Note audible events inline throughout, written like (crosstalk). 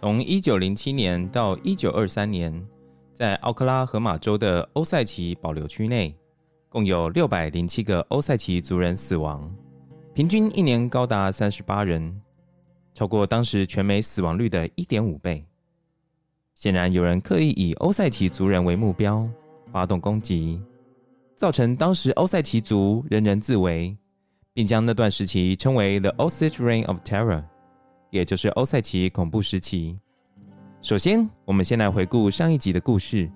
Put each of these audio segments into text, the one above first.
从一九零七年到一九二三年，在奥克拉荷马州的欧塞奇保留区内，共有六百零七个欧塞奇族人死亡，平均一年高达三十八人，超过当时全美死亡率的一点五倍。显然，有人刻意以欧塞奇族人为目标，发动攻击，造成当时欧塞奇族人人自危，并将那段时期称为 “The Osage Reign of Terror”。也就是欧塞奇恐怖时期。首先，我们先来回顾上一集的故事。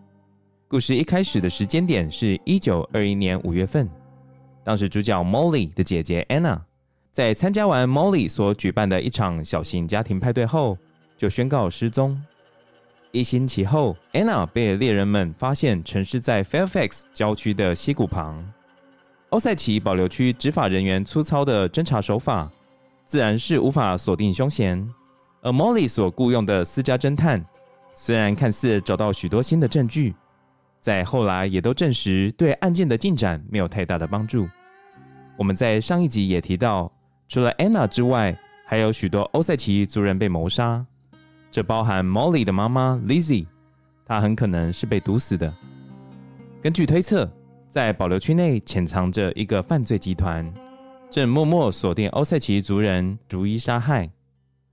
故事一开始的时间点是一九二一年五月份，当时主角 Molly 的姐姐 Anna 在参加完 Molly 所举办的一场小型家庭派对后，就宣告失踪。一星期后，Anna 被猎人们发现沉尸在 Fairfax 郊区的溪谷旁。欧塞奇保留区执法人员粗糙的侦查手法。自然是无法锁定凶嫌，而 Molly 所雇佣的私家侦探，虽然看似找到许多新的证据，在后来也都证实对案件的进展没有太大的帮助。我们在上一集也提到，除了 Anna 之外，还有许多欧塞奇族人被谋杀，这包含 Molly 的妈妈 Lizzie，她很可能是被毒死的。根据推测，在保留区内潜藏着一个犯罪集团。正默默锁定欧塞奇族人，逐一杀害。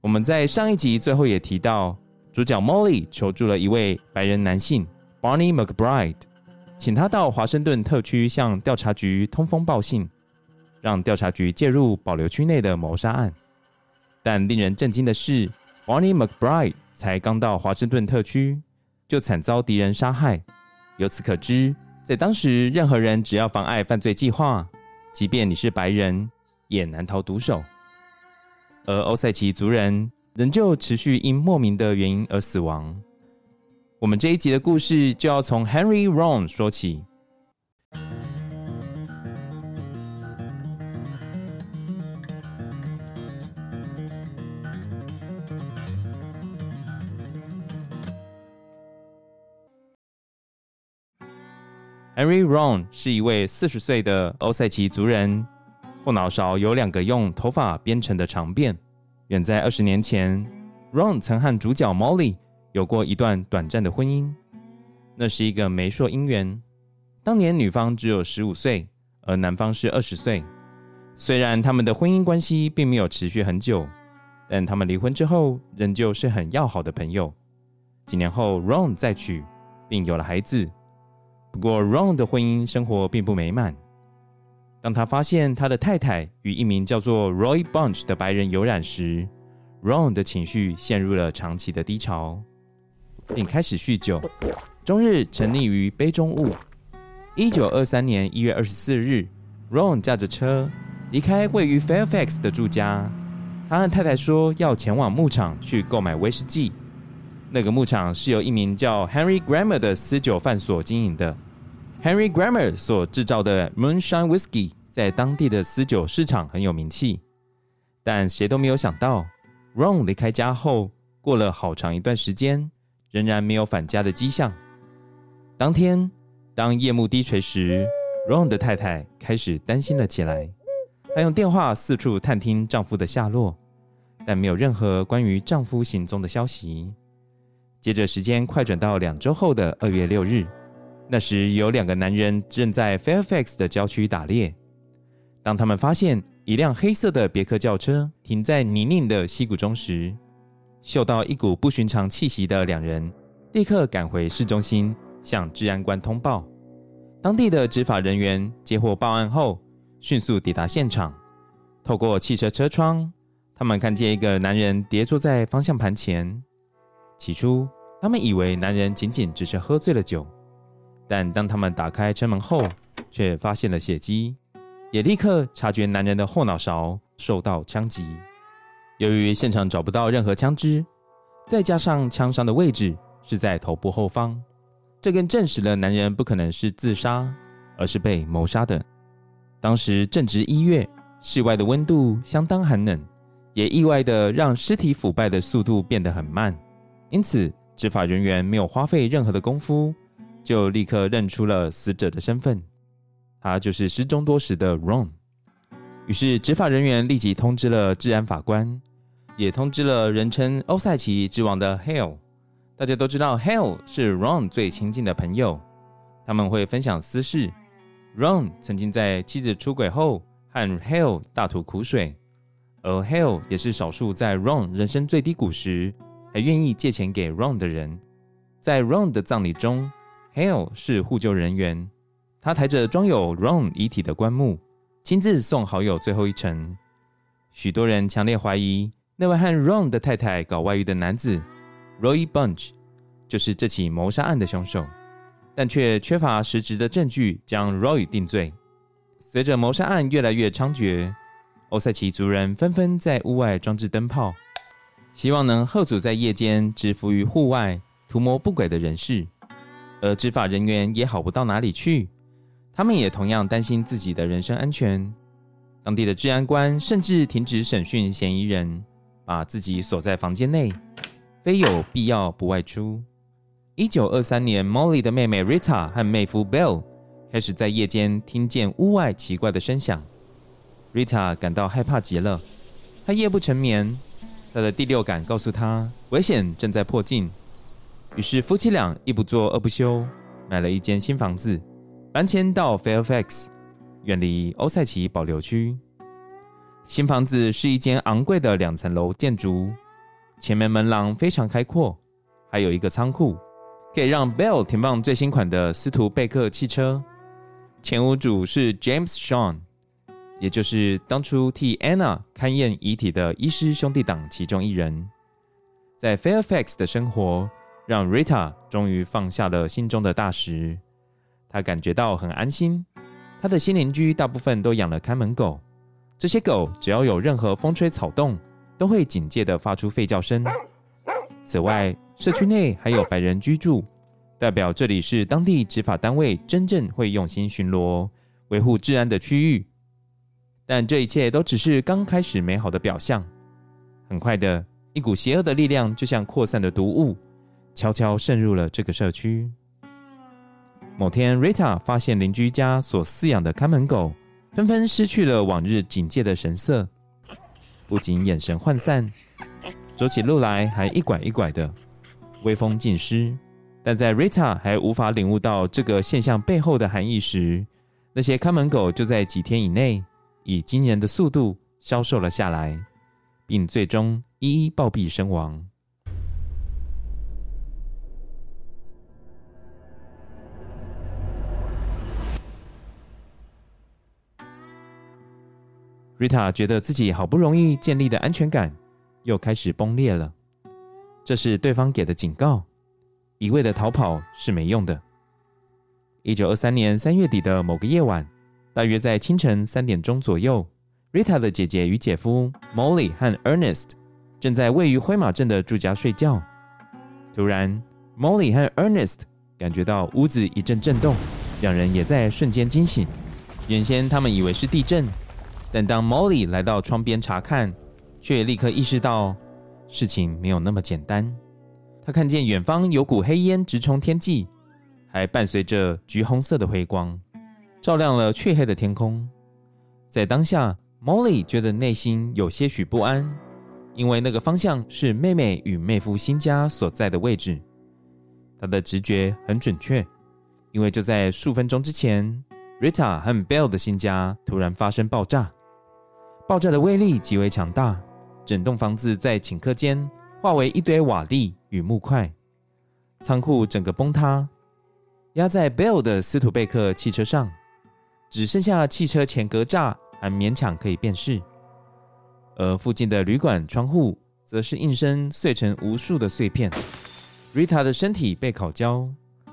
我们在上一集最后也提到，主角 Molly 求助了一位白人男性 Barney McBride，请他到华盛顿特区向调查局通风报信，让调查局介入保留区内的谋杀案。但令人震惊的是，Barney McBride 才刚到华盛顿特区，就惨遭敌人杀害。由此可知，在当时，任何人只要妨碍犯罪计划。即便你是白人，也难逃毒手。而欧塞奇族人仍旧持续因莫名的原因而死亡。我们这一集的故事就要从 Henry Ron 说起。Henry Ron 是一位四十岁的欧塞奇族人，后脑勺有两个用头发编成的长辫。远在二十年前，Ron 曾和主角 Molly 有过一段短暂的婚姻，那是一个媒妁姻缘。当年女方只有十五岁，而男方是二十岁。虽然他们的婚姻关系并没有持续很久，但他们离婚之后仍旧是很要好的朋友。几年后，Ron 再娶，并有了孩子。不过，Ron 的婚姻生活并不美满。当他发现他的太太与一名叫做 Roy Bunch 的白人有染时，Ron 的情绪陷入了长期的低潮，并开始酗酒，终日沉溺于杯中物。一九二三年一月二十四日，Ron 驾着车离开位于 Fairfax 的住家，他和太太说要前往牧场去购买威士忌。那个牧场是由一名叫 Henry Grammer 的私酒贩所经营的。Henry Grammer 所制造的 Moonshine Whiskey 在当地的私酒市场很有名气。但谁都没有想到，Ron 离开家后，过了好长一段时间，仍然没有返家的迹象。当天，当夜幕低垂时，Ron 的太太开始担心了起来。她用电话四处探听丈夫的下落，但没有任何关于丈夫行踪的消息。接着时间快转到两周后的二月六日，那时有两个男人正在 Fairfax 的郊区打猎。当他们发现一辆黑色的别克轿车停在泥泞的溪谷中时，嗅到一股不寻常气息的两人立刻赶回市中心向治安官通报。当地的执法人员接获报案后，迅速抵达现场，透过汽车车窗，他们看见一个男人跌坐在方向盘前。起初，他们以为男人仅仅只是喝醉了酒，但当他们打开车门后，却发现了血迹，也立刻察觉男人的后脑勺受到枪击。由于现场找不到任何枪支，再加上枪伤的位置是在头部后方，这更证实了男人不可能是自杀，而是被谋杀的。当时正值一月，室外的温度相当寒冷，也意外的让尸体腐败的速度变得很慢。因此，执法人员没有花费任何的功夫，就立刻认出了死者的身份，他就是失踪多时的 Ron。于是，执法人员立即通知了治安法官，也通知了人称欧塞奇之王的 Hale。大家都知道，Hale 是 Ron 最亲近的朋友，他们会分享私事。Ron 曾经在妻子出轨后和 Hale 大吐苦水，而 Hale 也是少数在 Ron 人生最低谷时还愿意借钱给 Ron 的人。在 Ron 的葬礼中，Hale 是护救人员，他抬着装有 Ron 遗体的棺木，亲自送好友最后一程。许多人强烈怀疑那位和 Ron 的太太搞外遇的男子 Roy Bunch 就是这起谋杀案的凶手。但却缺乏实质的证据将 Roy 定罪。随着谋杀案越来越猖獗，欧塞奇族人纷纷在屋外装置灯泡，希望能吓阻在夜间制服于户外图谋不轨的人士。而执法人员也好不到哪里去，他们也同样担心自己的人身安全。当地的治安官甚至停止审讯嫌疑人，把自己锁在房间内，非有必要不外出。一九二三年，Molly 的妹妹 Rita 和妹夫 Bill 开始在夜间听见屋外奇怪的声响。Rita 感到害怕极了，她夜不成眠。他的第六感告诉他，危险正在迫近。于是夫妻俩一不做二不休，买了一间新房子，搬迁到 Fairfax，远离欧塞奇保留区。新房子是一间昂贵的两层楼建筑，前面门廊非常开阔，还有一个仓库。可以让 Bell 停放最新款的斯图贝克汽车。前屋主是 James Shawn，也就是当初替 Anna 勘验遗体的医师兄弟党其中一人。在 Fairfax 的生活让 Rita 终于放下了心中的大石，她感觉到很安心。她的新邻居大部分都养了看门狗，这些狗只要有任何风吹草动，都会警戒地发出吠叫声。此外，社区内还有白人居住，代表这里是当地执法单位真正会用心巡逻、维护治安的区域。但这一切都只是刚开始美好的表象。很快的，一股邪恶的力量就像扩散的毒雾，悄悄渗入了这个社区。某天，Rita 发现邻居家所饲养的看门狗纷纷失去了往日警戒的神色，不仅眼神涣散，走起路来还一拐一拐的。威风尽失，但在 Rita 还无法领悟到这个现象背后的含义时，那些看门狗就在几天以内以惊人的速度消瘦了下来，并最终一一暴毙身亡。Rita 觉得自己好不容易建立的安全感又开始崩裂了。这是对方给的警告，一味的逃跑是没用的。一九二三年三月底的某个夜晚，大约在清晨三点钟左右，Rita 的姐姐与姐夫 Molly 和 Ernest 正在位于灰马镇的住家睡觉。突然，Molly 和 Ernest 感觉到屋子一阵震动，两人也在瞬间惊醒。原先他们以为是地震，但当 Molly 来到窗边查看，却立刻意识到。事情没有那么简单。他看见远方有股黑烟直冲天际，还伴随着橘红色的辉光，照亮了黢黑的天空。在当下，Molly 觉得内心有些许不安，因为那个方向是妹妹与妹夫新家所在的位置。她的直觉很准确，因为就在数分钟之前，Rita 和 Bill 的新家突然发生爆炸，爆炸的威力极为强大。整栋房子在顷刻间化为一堆瓦砾与木块，仓库整个崩塌。压在 Bill 的斯图贝克汽车上，只剩下汽车前格栅还勉强可以辨识。而附近的旅馆窗户则是应声碎成无数的碎片。Rita 的身体被烤焦，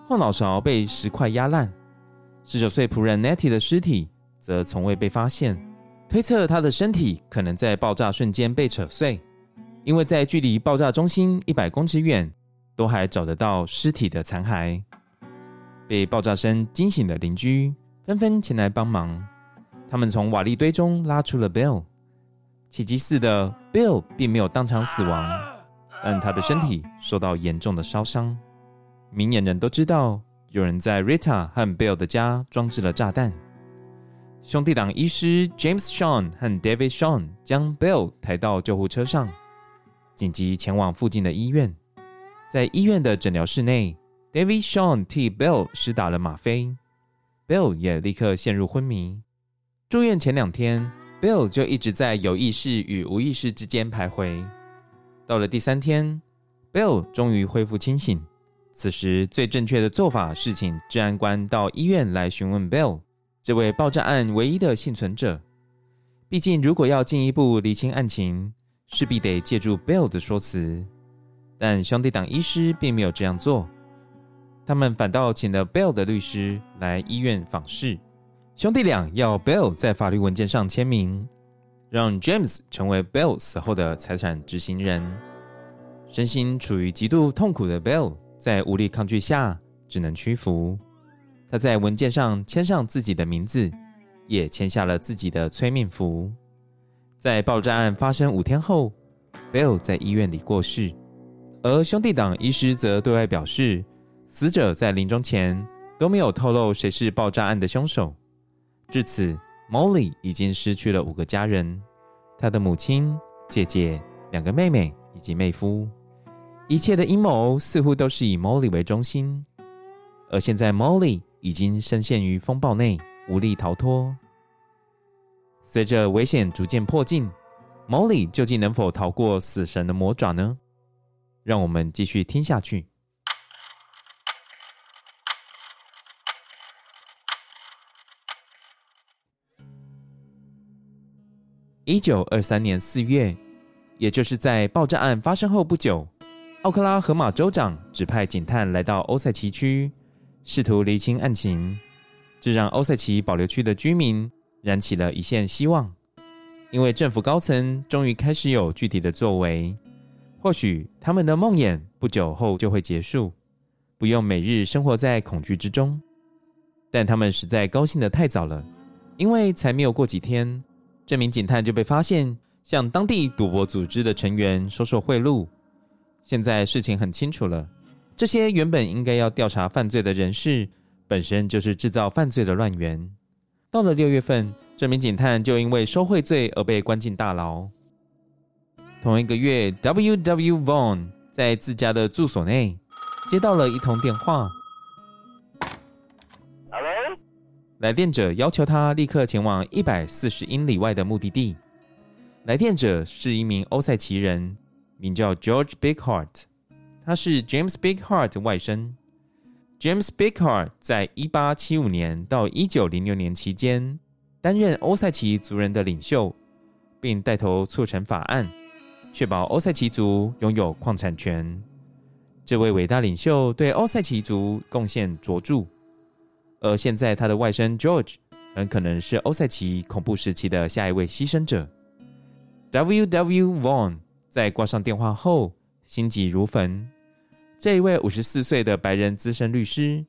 后脑勺被石块压烂。十九岁仆人 Nettie 的尸体则从未被发现，推测他的身体可能在爆炸瞬间被扯碎，因为在距离爆炸中心一百公尺远，都还找得到尸体的残骸。被爆炸声惊醒的邻居纷纷前来帮忙，他们从瓦砾堆中拉出了 Bill。奇迹似的，Bill 并没有当场死亡。但他的身体受到严重的烧伤。明眼人都知道，有人在 Rita 和 Bill 的家装置了炸弹。兄弟党医师 James Shawn 和 David Shawn 将 Bill 抬到救护车上，紧急前往附近的医院。在医院的诊疗室内，David Shawn 替 Bill 施打了吗啡，Bill 也立刻陷入昏迷。住院前两天，Bill 就一直在有意识与无意识之间徘徊。到了第三天，Bill 终于恢复清醒。此时最正确的做法是请治安官到医院来询问 Bill 这位爆炸案唯一的幸存者。毕竟，如果要进一步厘清案情，势必得借助 Bill 的说辞。但兄弟党医师并没有这样做，他们反倒请了 Bill 的律师来医院访视。兄弟俩要 Bill 在法律文件上签名。让 James 成为 Bill 死后的财产执行人。身心处于极度痛苦的 Bill 在无力抗拒下，只能屈服。他在文件上签上自己的名字，也签下了自己的催命符。在爆炸案发生五天后，Bill 在医院里过世。而兄弟党医师则对外表示，死者在临终前都没有透露谁是爆炸案的凶手。至此。Molly 已经失去了五个家人，她的母亲、姐姐、两个妹妹以及妹夫。一切的阴谋似乎都是以 Molly 为中心，而现在 Molly 已经深陷于风暴内，无力逃脱。随着危险逐渐迫近，Molly 究竟能否逃过死神的魔爪呢？让我们继续听下去。一九二三年四月，也就是在爆炸案发生后不久，奥克拉荷马州长指派警探来到欧塞奇区，试图厘清案情。这让欧塞奇保留区的居民燃起了一线希望，因为政府高层终于开始有具体的作为。或许他们的梦魇不久后就会结束，不用每日生活在恐惧之中。但他们实在高兴的太早了，因为才没有过几天。这名警探就被发现向当地赌博组织的成员收受贿赂。现在事情很清楚了，这些原本应该要调查犯罪的人士，本身就是制造犯罪的乱源。到了六月份，这名警探就因为收贿罪而被关进大牢。同一个月，W. W. Vaughn 在自家的住所内接到了一通电话。来电者要求他立刻前往一百四十英里外的目的地。来电者是一名欧塞奇人，名叫 George Bigheart，他是 James Bigheart 的外甥。James Bigheart 在一八七五年到一九零六年期间担任欧塞奇族人的领袖，并带头促成法案，确保欧塞奇族拥有矿产权。这位伟大领袖对欧塞奇族贡献卓著。而现在，他的外甥 George 很可能是欧塞奇恐怖时期的下一位牺牲者。W. W. Vaughn 在挂上电话后，心急如焚。这一位五十四岁的白人资深律师，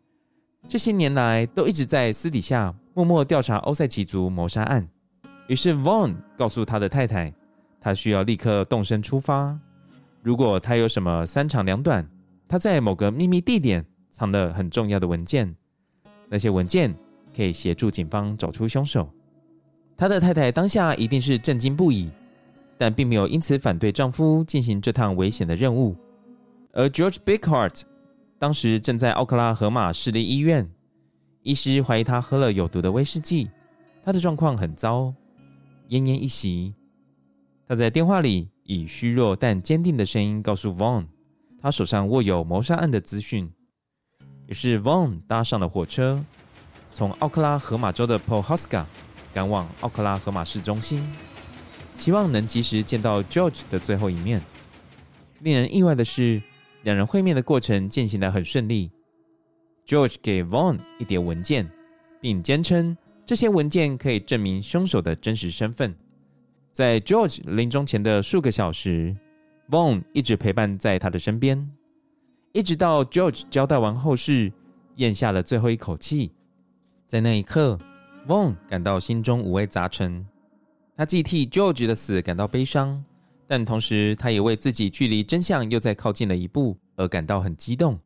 这些年来都一直在私底下默默调查欧塞奇族谋杀案。于是，Vaughn 告诉他的太太，他需要立刻动身出发。如果他有什么三长两短，他在某个秘密地点藏了很重要的文件。那些文件可以协助警方找出凶手。他的太太当下一定是震惊不已，但并没有因此反对丈夫进行这趟危险的任务。而 George Bighart 当时正在奥克拉荷马市立医院，医师怀疑他喝了有毒的威士忌，他的状况很糟，奄奄一息。他在电话里以虚弱但坚定的声音告诉 Vaughn，他手上握有谋杀案的资讯。于是，Vaughn 搭上了火车，从奥克拉荷马州的 Pawhuska 赶往奥克拉荷马市中心。希望能及时见到 George 的最后一面。令人意外的是，两人会面的过程进行得很顺利。George 给 Vaughn 一叠文件，并坚称这些文件可以证明凶手的真实身份。在 George 临终前的数个小时，Vaughn 一直陪伴在他的身边，一直到 George 交代完后事，咽下了最后一口气。在那一刻，Vaughn 感到心中五味杂陈。他既替 George 的死感到悲伤，但同时他也为自己距离真相又再靠近了一步而感到很激动。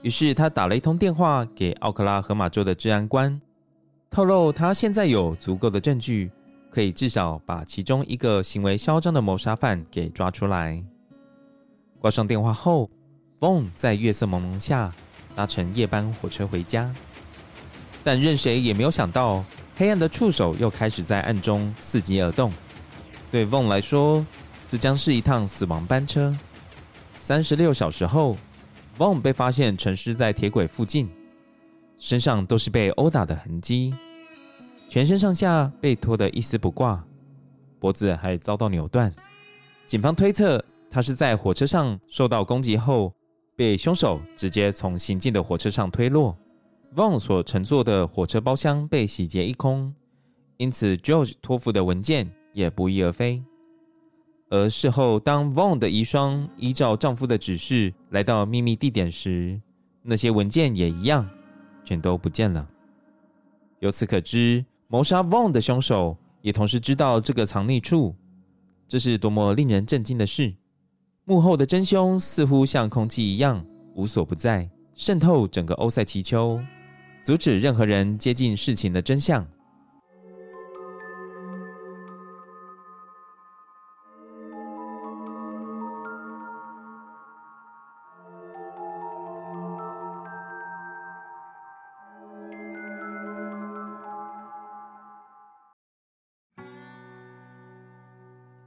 于是他打了一通电话给奥克拉荷马州的治安官，透露他现在有足够的证据，可以至少把其中一个行为嚣张的谋杀犯给抓出来。挂上电话后冯在月色朦胧下搭乘夜班火车回家。但任谁也没有想到，黑暗的触手又开始在暗中伺机而动。对 Vaughn 来说，这将是一趟死亡班车。三十六小时后，Vaughn 被发现沉尸在铁轨附近，身上都是被殴打的痕迹，全身上下被拖得一丝不挂，脖子还遭到扭断。警方推测，他是在火车上受到攻击后，被凶手直接从行进的火车上推落。Von 所乘坐的火车包厢被洗劫一空，因此 George 托付的文件也不翼而飞。而事后，当 Von 的遗孀依照丈夫的指示来到秘密地点时，那些文件也一样，全都不见了。由此可知，谋杀 Von 的凶手也同时知道这个藏匿处，这是多么令人震惊的事！幕后的真凶似乎像空气一样无所不在，渗透整个欧塞奇丘。阻止任何人接近事情的真相。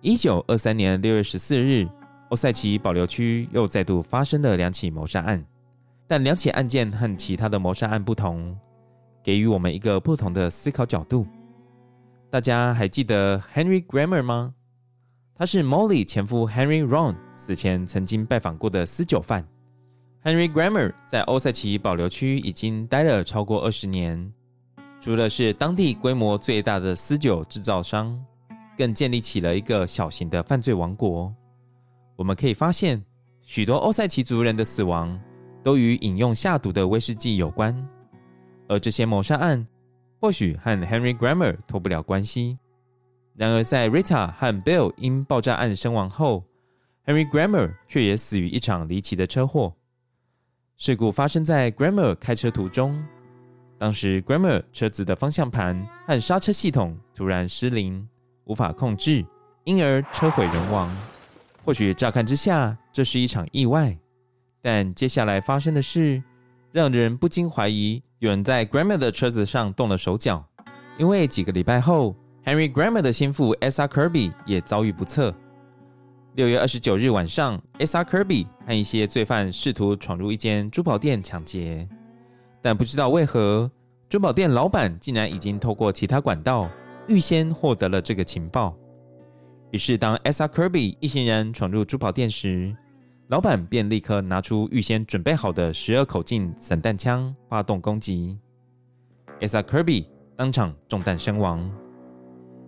一九二三年六月十四日，欧塞奇保留区又再度发生了两起谋杀案。但两起案件和其他的谋杀案不同，给予我们一个不同的思考角度。大家还记得 Henry Grammer 吗？他是 Molly 前夫 Henry Ron 死前曾经拜访过的私酒贩。Henry Grammer 在欧塞奇保留区已经待了超过二十年，除了是当地规模最大的私酒制造商，更建立起了一个小型的犯罪王国。我们可以发现，许多欧塞奇族人的死亡，都与饮用下毒的威士忌有关，而这些谋杀案或许和 Henry Grammer 脱不了关系。然而，在 Rita 和 Bill 因爆炸案身亡后，Henry Grammer 却也死于一场离奇的车祸。事故发生在 Grammer 开车途中，当时 Grammer 车子的方向盘和刹车系统突然失灵，无法控制，因而车毁人亡。或许乍看之下，这是一场意外。但接下来发生的事，让人不禁怀疑有人在 Grammer 的车子上动了手脚。因为几个礼拜后，Henry Grammer 的心腹 Asa Kirby 也遭遇不测。六月二十九日晚上，Asa Kirby 和一些罪犯试图闯入一间珠宝店抢劫，但不知道为何，珠宝店老板竟然已经透过其他管道预先获得了这个情报。于是，当 Asa Kirby 一行人闯入珠宝店时，老板便立刻拿出预先准备好的十二口径散弹枪，发动攻击。Asa Kirby 当场中弹身亡。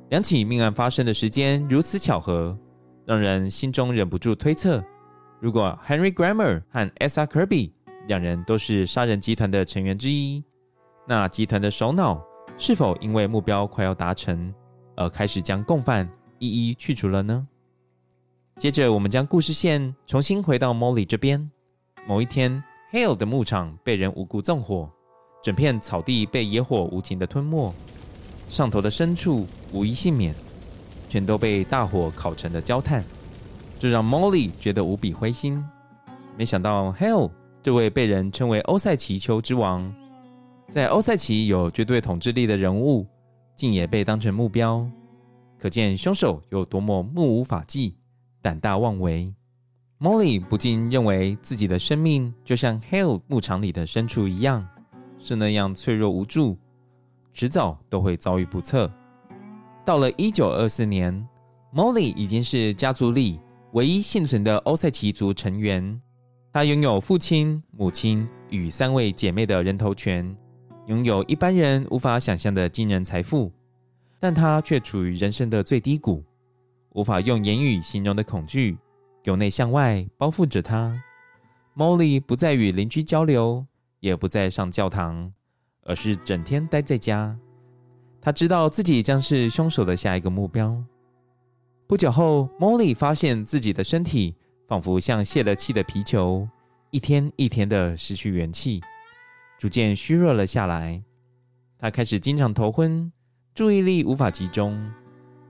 两起命案发生的时间如此巧合，让人心中忍不住推测：如果 Henry Grammer 和 Asa Kirby 两人都是杀人集团的成员之一，那集团的首脑是否因为目标快要达成，而开始将共犯一一去除了呢？接着，我们将故事线重新回到 Molly 这边。某一天，Hale 的牧场被人无故纵火，整片草地被野火无情的吞没，上头的牲畜无一幸免，全都被大火烤成了焦炭。这让 Molly 觉得无比灰心。没想到 Hale 这位被人称为欧塞奇丘之王，在欧塞奇有绝对统治力的人物，竟也被当成目标，可见凶手有多么目无法纪。胆大妄为，Molly 不禁认为自己的生命就像 Hale 牧场里的牲畜一样，是那样脆弱无助，迟早都会遭遇不测。到了一九二四年 Molly 已经是家族里唯一幸存的欧塞奇族成员。她拥有父亲、母亲与三位姐妹的人头权，拥有一般人无法想象的惊人财富，但他却处于人生的最低谷，无法用言语形容的恐惧由内向外包覆着他。Molly 不再与邻居交流，也不再上教堂，而是整天待在家。她知道自己将是凶手的下一个目标。不久后，Molly 发现自己的身体仿佛像泄了气的皮球，一天一天的失去元气，逐渐虚弱了下来。她开始经常头昏，注意力无法集中。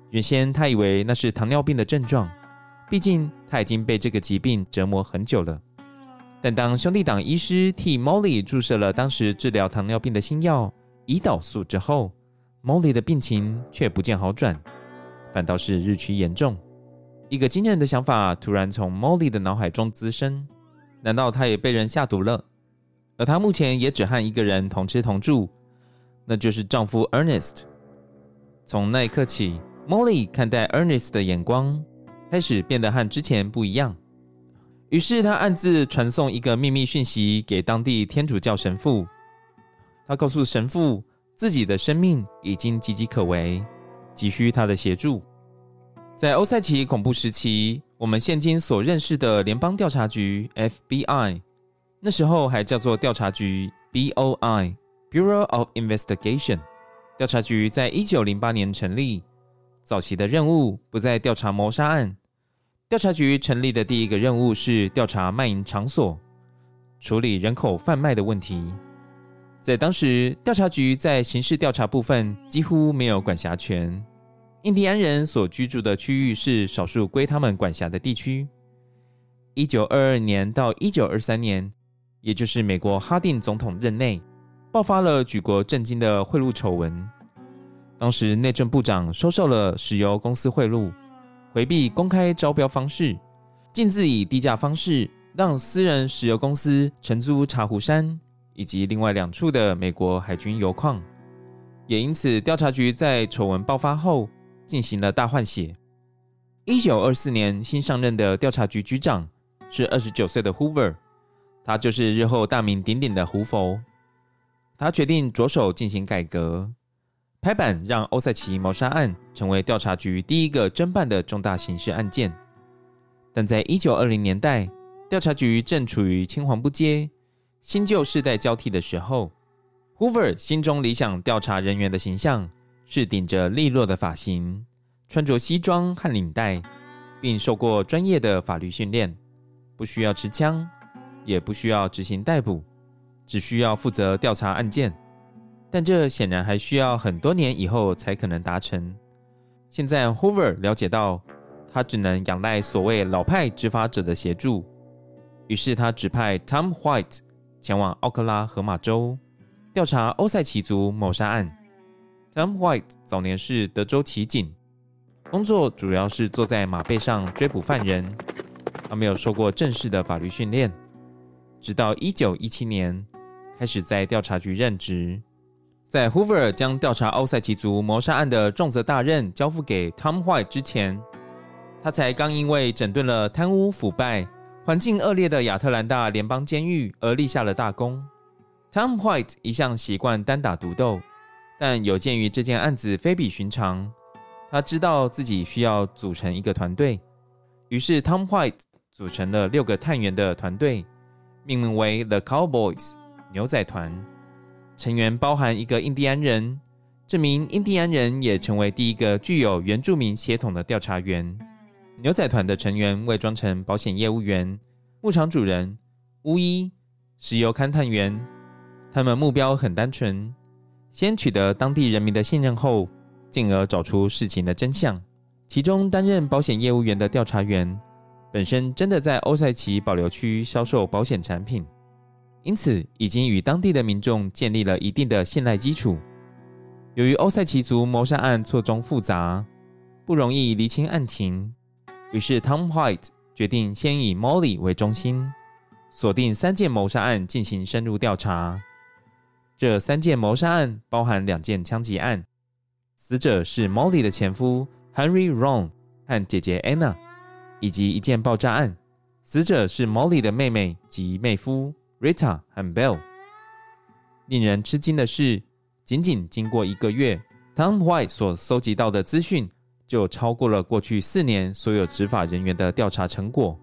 原先她以为那是糖尿病的症状，毕竟她已经被这个疾病折磨很久了。但当兄弟党医师替 Molly 注射了当时治疗糖尿病的新药胰岛素之后，Molly 的病情却不见好转，反倒是日趋严重。一个惊人的想法突然从 Molly 的脑海中滋生：难道她也被人下毒了？而她目前也只和一个人同吃同住，那就是丈夫 Ernest。从那一刻起，Molly 看待 Ernest 的眼光开始变得和之前不一样。于是他暗自传送一个秘密讯息给当地天主教神父。他告诉神父，自己的生命已经岌岌可危，急需他的协助。在欧塞奇恐怖时期，我们现今所认识的联邦调查局 （FBI），那时候还叫做调查局 （BOI，Bureau of Investigation）。调查局在一九零八年成立，早期的任务不再调查谋杀案。调查局成立的第一个任务是调查卖淫场所，处理人口贩卖的问题。在当时，调查局在刑事调查部分几乎没有管辖权。印第安人所居住的区域是少数归他们管辖的地区。一九二二年到一九二三年，也就是美国哈定总统任内，爆发了举国震惊的贿赂丑闻。当时内政部长收受了石油公司贿赂。回避公开招标方式，径自以低价方式让私人石油公司承租茶壶山以及另外两处的美国海军油矿，也因此调查局在丑闻爆发后进行了大换血。一九二四年新上任的调查局局长是二十九岁的 Hoover，他就是日后大名鼎鼎的胡佛。他决定着手进行改革。拍板让欧塞奇谋杀案成为调查局第一个侦办的重大刑事案件，但在一九二零年代，调查局正处于青黄不接、新旧世代交替的时候。Hoover 心中理想调查人员的形象是顶着利落的发型，穿着西装和领带，并受过专业的法律训练，不需要持枪，也不需要执行逮捕，只需要负责调查案件。但这显然还需要很多年以后才可能达成。现在 Hoover 了解到，他只能仰赖所谓老派执法者的协助，于是他指派 Tom White 前往奥克拉荷马州调查欧塞奇族谋杀案。Tom White 早年是德州骑警，工作主要是坐在马背上追捕犯人，他没有受过正式的法律训练，直到一九一七年开始在调查局任职。在 Hoover 将调查奥赛奇族谋杀案的重责大任交付给 Tom White 之前，他才刚因为整顿了贪污腐败、环境恶劣的亚特兰大联邦监狱而立下了大功。Tom White 一向习惯单打独斗，但有鉴于这件案子非比寻常，他知道自己需要组成一个团队，于是 Tom White 组成了六个探员的团队，命名为 The Cowboys 牛仔团。成员包含一个印第安人，这名印第安人也成为第一个具有原住民血统的调查员。牛仔团的成员伪装成保险业务员、牧场主人、巫医、石油勘探员，他们目标很单纯：先取得当地人民的信任后，进而找出事情的真相。其中担任保险业务员的调查员，本身真的在欧塞奇保留区销售保险产品。因此，已经与当地的民众建立了一定的信赖基础。由于欧塞奇族谋杀案错综复杂，不容易厘清案情，于是 Tom White 决定先以 Molly 为中心，锁定三件谋杀案进行深入调查。这三件谋杀案包含两件枪击案，死者是 Molly 的前夫 Henry Ron 和姐姐 Anna，以及一件爆炸案，死者是 Molly 的妹妹及妹夫 Rita 和 Bell。令人吃惊的是，仅仅经过一个月，Tom White 所搜集到的资讯就超过了过去四年所有执法人员的调查成果。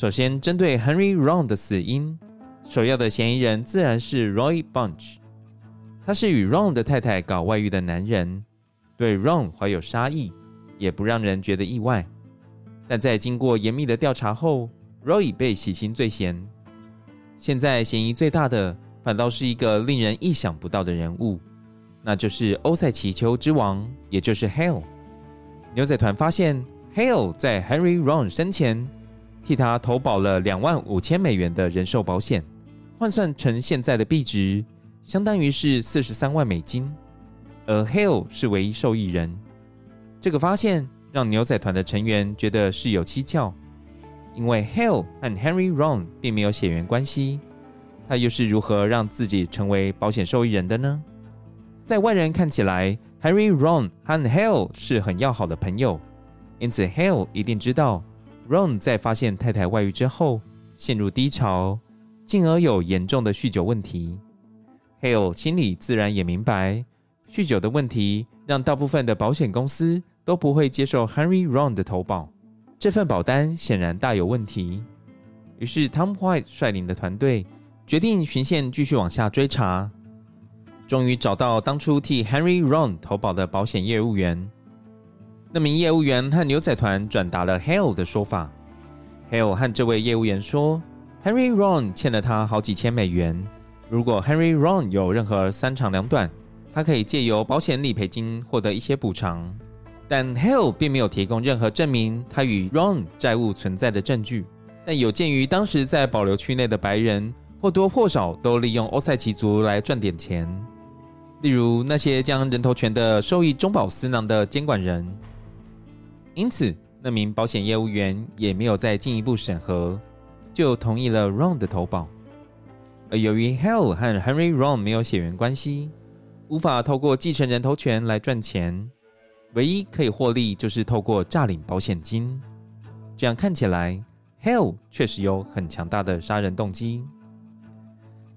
首先，针对 Henry Ron 的死因。首要的嫌疑人自然是 Roy Bunch，他是与 Ron 的太太搞外遇的男人，对 Ron 怀有杀意，也不让人觉得意外。但在经过严密的调查后，Roy 被洗清罪嫌。现在嫌疑最大的，反倒是一个令人意想不到的人物，那就是欧塞奇丘之王，也就是 Hale。牛仔团发现 Hale 在 Henry Ron 生前替他投保了两万五千美元的人寿保险。换算成现在的币值，相当于是四十三万美金，而 Hale 是唯一受益人。这个发现让牛仔团的成员觉得事有蹊跷，因为 Hale 和 Henry Ron 并没有血缘关系，他又是如何让自己成为保险受益人的呢？在外人看起来，Henry Ron 和 Hale 是很要好的朋友，因此 Hale 一定知道 Ron 在发现太太外遇之后陷入低潮。进而有严重的酗酒问题，Hale 心里自然也明白，酗酒的问题让大部分的保险公司都不会接受 Henry Ron 的投保，这份保单显然大有问题。于是 Tom White 率领的团队决定循线继续往下追查，终于找到当初替 Henry Ron 投保的保险业务员。那名业务员和牛仔团转达了 Hale 的说法，Hale 和这位业务员说。Henry Ron 欠了他好几千美元。如果 Henry Ron 有任何三长两短，他可以借由保险理赔金获得一些补偿。但 Hale 并没有提供任何证明他与 Ron 债务存在的证据。但有鉴于当时在保留区内的白人或多或少都利用欧塞奇族来赚点钱，例如那些将人头权的受益中饱私囊的监管人。因此，那名保险业务员也没有再进一步审核。就同意了 Ron 的投保，而由于 Hell 和 Henry Ron 没有血缘关系，无法透过继承人头权来赚钱，唯一可以获利就是透过诈领保险金。这样看起来，Hell 确实有很强大的杀人动机。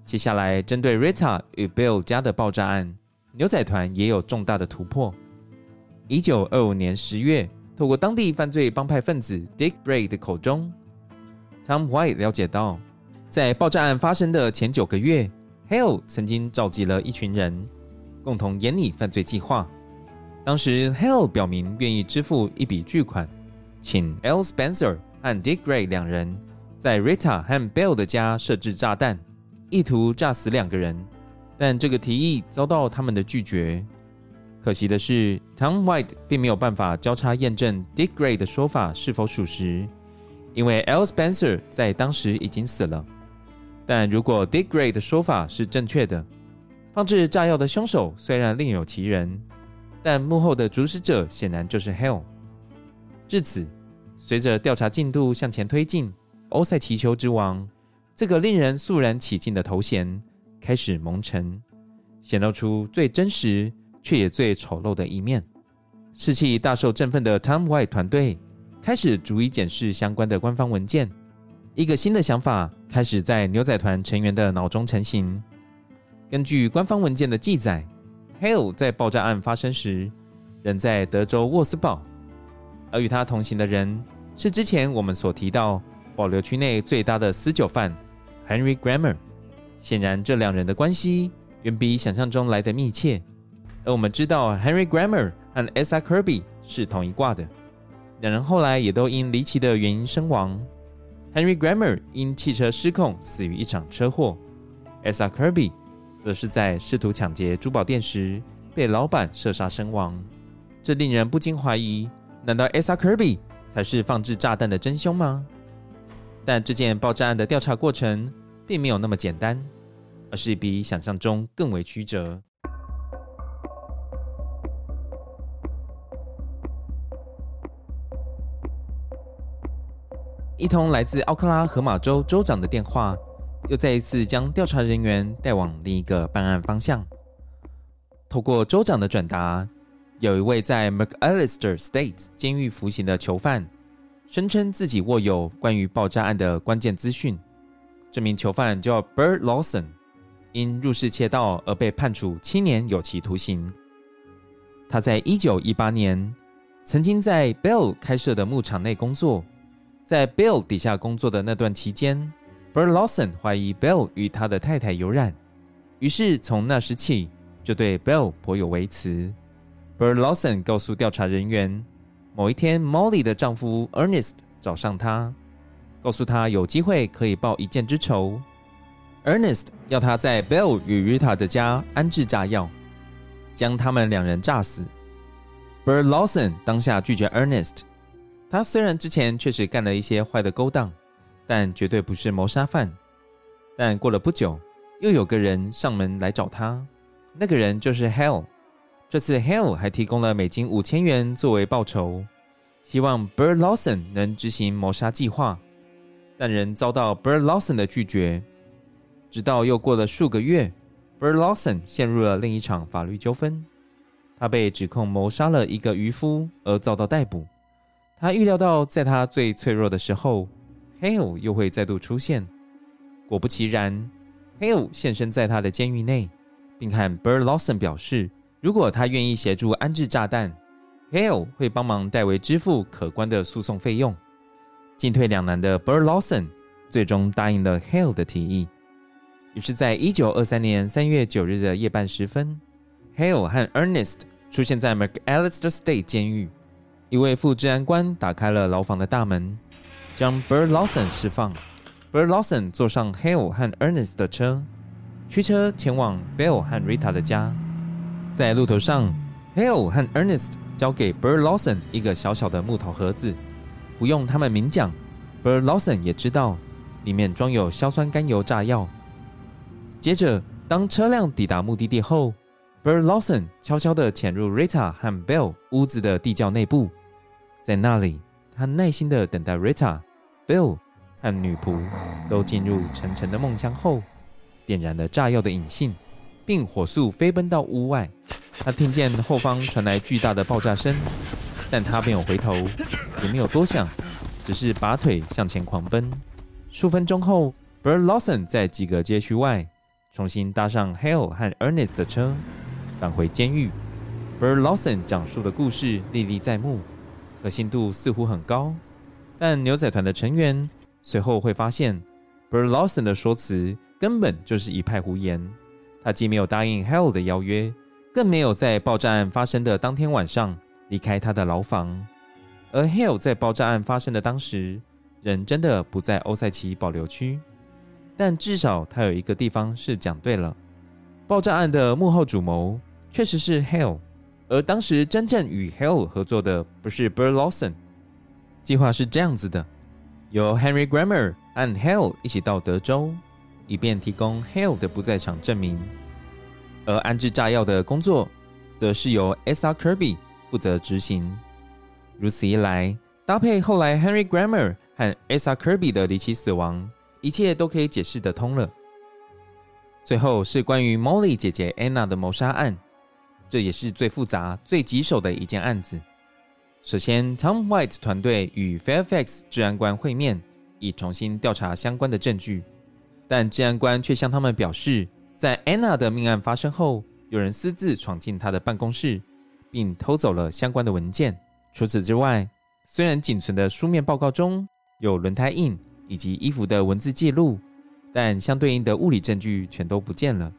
接下来，针对 Rita 与 Bill 家的爆炸案，牛仔团也有重大的突破。一九二五年十月，透过当地犯罪帮派分子 Dick Bray 的口中。Tom White 了解到，在爆炸案发生的前九个月，Hale 曾经召集了一群人，共同研拟犯罪计划。当时，Hale 表明愿意支付一笔巨款，请 L. Spencer 和 Dick Gray 两人在 Rita 和 Bill 的家设置炸弹，意图炸死两个人。但这个提议遭到他们的拒绝。可惜的是，Tom White 并没有办法交叉验证 Dick Gray 的说法是否属实。因为 L. Spencer 在当时已经死了，但如果 Dick Gray 的说法是正确的，放置炸药的凶手虽然另有其人，但幕后的主使者显然就是 Hell。至此，随着调查进度向前推进，欧塞奇丘之王这个令人肃然起敬的头衔开始蒙尘，显露出最真实却也最丑陋的一面。士气大受振奋的 Tom White 团队。开始逐一检视相关的官方文件，一个新的想法开始在牛仔团成员的脑中成型。根据官方文件的记载，Hale 在爆炸案发生时人在德州沃斯堡，而与他同行的人是之前我们所提到保留区内最大的私酒贩 Henry Grammer。显然，这两人的关系远比想象中来得密切。而我们知道，Henry Grammer 和 Asa Kirby 是同一挂的。两人后来也都因离奇的原因身亡。Henry Grammer 因汽车失控死于一场车祸，Asa Kirby 则是在试图抢劫珠宝店时被老板射杀身亡。这令人不禁怀疑：难道 Asa Kirby 才是放置炸弹的真凶吗？但这件爆炸案的调查过程并没有那么简单，而是比想象中更为曲折。一通来自奥克拉荷马州州长的电话，又再一次将调查人员带往另一个办案方向。透过州长的转达，有一位在 McAllister State 监狱服刑的囚犯，声称自己握有关于爆炸案的关键资讯。这名囚犯叫 Bert Lawson，因入室窃盗而被判处七年有期徒刑。他在一九一八年曾经在 Bill 开设的牧场内工作。在 Bill 底下工作的那段期间，Bert Lawson 怀疑 Bill 与他的太太有染，于是从那时起就对 Bill 颇有微词。Bert Lawson 告诉调查人员，某一天 Molly 的丈夫 Ernest 找上他，告诉他有机会可以报一箭之仇。Ernest 要他在 Bill 与 Rita 的家安置炸药，将他们两人炸死。Bert Lawson 当下拒绝 Ernest。他虽然之前确实干了一些坏的勾当，但绝对不是谋杀犯。但过了不久，又有个人上门来找他，那个人就是 Hale。这次 Hale 还提供了美金五千元作为报酬，希望 Bert Lawson 能执行谋杀计划，但仍遭到 Bert Lawson 的拒绝。直到又过了数个月，Bert Lawson 陷入了另一场法律纠纷，他被指控谋杀了一个渔夫而遭到逮捕。他预料到，在他最脆弱的时候，Hale 又会再度出现。果不其然，Hale 现身在他的监狱内，并和 Bert Lawson 表示，如果他愿意协助安置炸弹，Hale 会帮忙代为支付可观的诉讼费用。进退两难的 Bert Lawson 最终答应了 Hale 的提议。于是，在一九二三年三月九日的夜半时分，Hale 和 Ernest 出现在 McAllister State 监狱。一位副治安官打开了牢房的大门，将 Bird Lawson 释放。Bird Lawson 坐上 Hale 和 Ernest 的车，驱车前往 Bill 和 Rita 的家。在路途上，Hale 和 Ernest 交给 Bird Lawson 一个小小的木头盒子，不用他们明讲，Bird Lawson 也知道里面装有硝酸甘油炸药。接着，当车辆抵达目的地后，Bert Lawson 悄悄地潜入 Rita 和 Bill 屋子的地窖内部。在那里，他耐心地等待 Rita、Bill 和女仆都进入沉沉的梦乡后，点燃了炸药的引信，并火速飞奔到屋外。他听见后方传来巨大的爆炸声，但他没有回头，也没有多想，只是拔腿向前狂奔。数分钟后，Bert Lawson 在几个街区外重新搭上 Hale 和 Ernest 的车，返回监狱。Bert Lawson 讲述的故事历历在目。可信度似乎很高，但牛仔团的成员随后会发现，Bert Lawson 的说辞根本就是一派胡言。他既没有答应 Hale 的邀约，更没有在爆炸案发生的当天晚上离开他的牢房。而 Hale 在爆炸案发生的当时，人真的不在欧塞奇保留区。但至少他有一个地方是讲对了：爆炸案的幕后主谋确实是 Hale。而当时真正与 Hale 合作的不是 Bert Lawson。计划是这样子的：由 Henry Grammer 和 Hale 一起到德州，以便提供 Hale 的不在场证明；而安置炸药的工作，则是由 Asa Kirby 负责执行。如此一来，搭配后来 Henry Grammer 和 Asa Kirby 的离奇死亡，一切都可以解释得通了。最后是关于 Molly 姐姐 Anna 的谋杀案。这也是最复杂、最棘手的一件案子。首先，Tom White 团队与 Fairfax 治安官会面，以重新调查相关的证据。但治安官却向他们表示，在 Anna 的命案发生后，有人私自闯进他的办公室，并偷走了相关的文件。除此之外，虽然仅存的书面报告中有轮胎印以及衣服的文字记录，但相对应的物理证据全都不见了。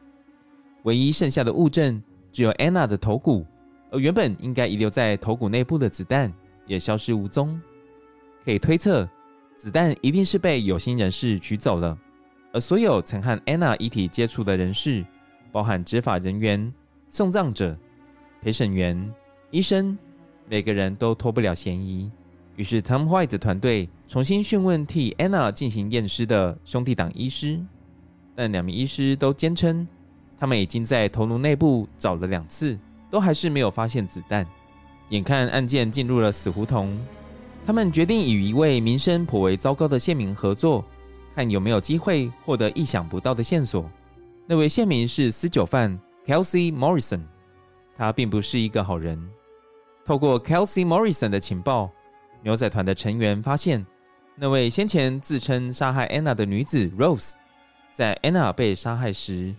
唯一剩下的物证。只有 Anna 的头骨，而原本应该遗留在头骨内部的子弹也消失无踪。可以推测，子弹一定是被有心人士取走了。而所有曾和 Anna 遗体接触的人士，包含执法人员、送葬者、陪审员、医生，每个人都脱不了嫌疑。于是 Tom White 团队重新讯问替 Anna 进行验尸的兄弟党医师，但两名医师都坚称。他们已经在头颅内部找了两次，都还是没有发现子弹。眼看案件进入了死胡同，他们决定与一位名声颇为糟糕的县民合作，看有没有机会获得意想不到的线索。那位县民是私酒贩 Kelsey Morrison，他并不是一个好人。透过 Kelsey Morrison 的情报，牛仔团的成员发现，那位先前自称杀害 Anna 的女子 Rose，在 Anna 被杀害时，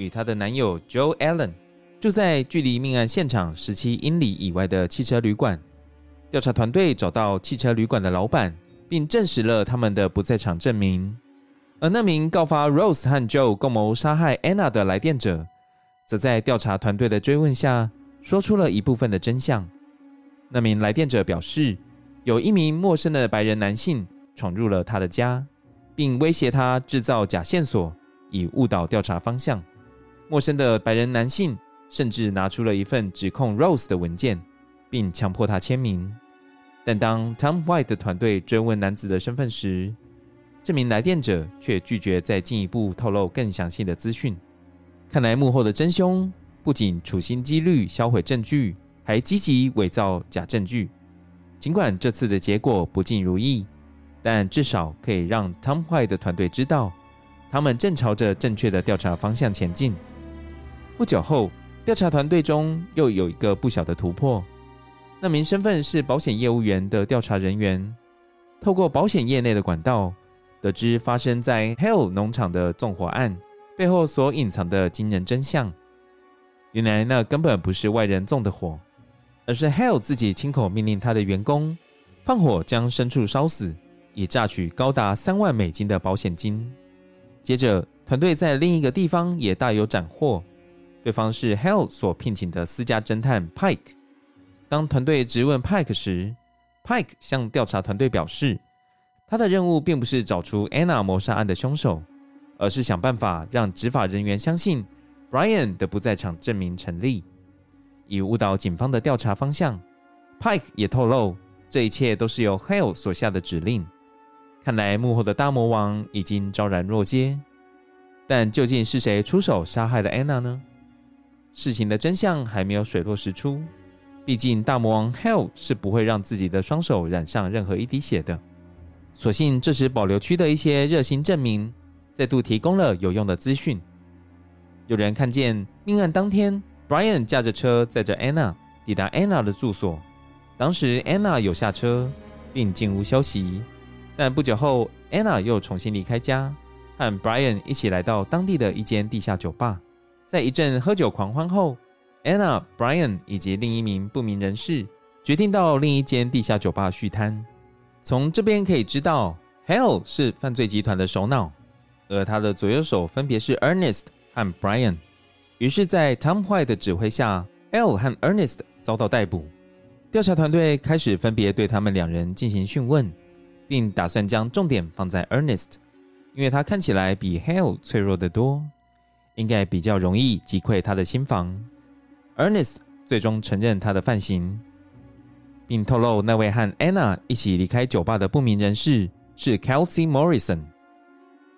与她的男友 Joe Allen 住在距离命案现场十七英里以外的汽车旅馆。调查团队找到汽车旅馆的老板，并证实了他们的不在场证明。而那名告发 Rose 和 Joe 共谋杀害 Anna 的来电者，则在调查团队的追问下，说出了一部分的真相。那名来电者表示，有一名陌生的白人男性闯入了他的家，并威胁他制造假线索，以误导调查方向。陌生的白人男性甚至拿出了一份指控 Rose 的文件，并强迫他签名。但当 Tom White 的团队追问男子的身份时，这名来电者却拒绝再进一步透露更详细的资讯。看来幕后的真凶不仅处心积虑销毁证据。还积极伪造假证据，尽管这次的结果不尽如意，但至少可以让 Tom White 的团队知道，他们正朝着正确的调查方向前进。不久后，调查团队中又有一个不小的突破，那名身份是保险业务员的调查人员，透过保险业内的管道，得知发生在 Hale 农场的纵火案背后所隐藏的惊人真相。原来那根本不是外人纵的火。而是 Hale 自己亲口命令他的员工放火将牲畜烧死，以榨取高达三万美金的保险金。接着，团队在另一个地方也大有斩获，对方是 Hale 所聘请的私家侦探 Pike。当团队质问 Pike 时，Pike 向调查团队表示，他的任务并不是找出 Anna 谋杀案的凶手，而是想办法让执法人员相信 Brian 的不在场证明成立。以误导警方的调查方向，Pike 也透露，这一切都是由 Hale 所下的指令。看来幕后的大魔王已经昭然若揭，但究竟是谁出手杀害了 Anna 呢？事情的真相还没有水落石出。毕竟大魔王 Hell 是不会让自己的双手染上任何一滴血的。所幸这时保留区的一些热心证民再度提供了有用的资讯。有人看见命案当天。Brian 驾着车载着 Anna 抵达 Anna 的住所。当时 Anna 有下车并进屋休息，但不久后 Anna 又重新离开家，和 Brian 一起来到当地的一间地下酒吧。在一阵喝酒狂欢后，Anna、Brian 以及另一名不明人士决定到另一间地下酒吧续摊。从这边可以知道，Hell 是犯罪集团的首脑，而他的左右手分别是 Ernest 和 Brian。于是，在 Tom White 的指挥下，Hell 和 Ernest 遭到逮捕。调查团队开始分别对他们两人进行讯问，并打算将重点放在 Ernest，因为他看起来比 Hell 脆弱得多，应该比较容易击溃他的心防。Ernest 最终承认他的犯行，并透露那位和 Anna 一起离开酒吧的不明人士是 Kelsey Morrison，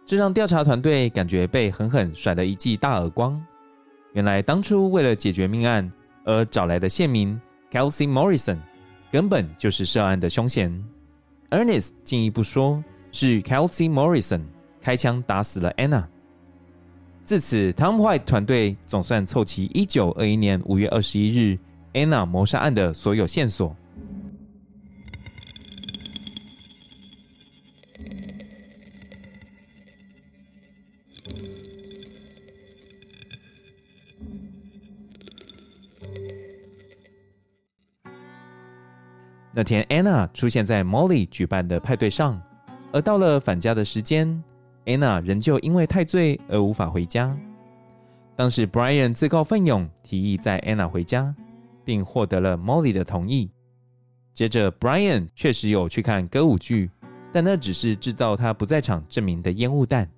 这让调查团队感觉被狠狠甩了一记大耳光。原来当初为了解决命案而找来的县民 Kelsey Morrison，根本就是涉案的凶嫌。Ernest 进一步说，是 Kelsey Morrison 开枪打死了 Anna。自此，Tom White 团队总算凑齐1921年5月21日 Anna 谋杀案的所有线索。那天，Anna 出现在 Molly 举办的派对上，而到了返家的时间，Anna 仍旧因为太醉而无法回家。当时，Brian 自告奋勇提议载 Anna 回家，并获得了 Molly 的同意。接着，Brian 确实有去看歌舞剧，但那只是制造他不在场证明的烟雾弹。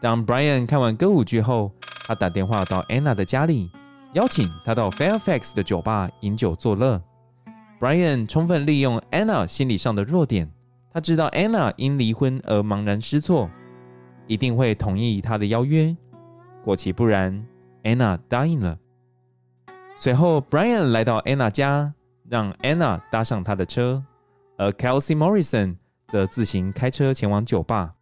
当 Brian 看完歌舞剧后，他打电话到 Anna 的家里，邀请她到 Fairfax 的酒吧饮酒作乐。Brian 充分利用 Anna 心理上的弱点，他知道 Anna 因离婚而茫然失措，一定会同意他的邀约。果其不然，Anna 答应了。随后，Brian 来到 Anna 家，让 Anna 搭上他的车，而 Kelsey Morrison 则自行开车前往酒吧。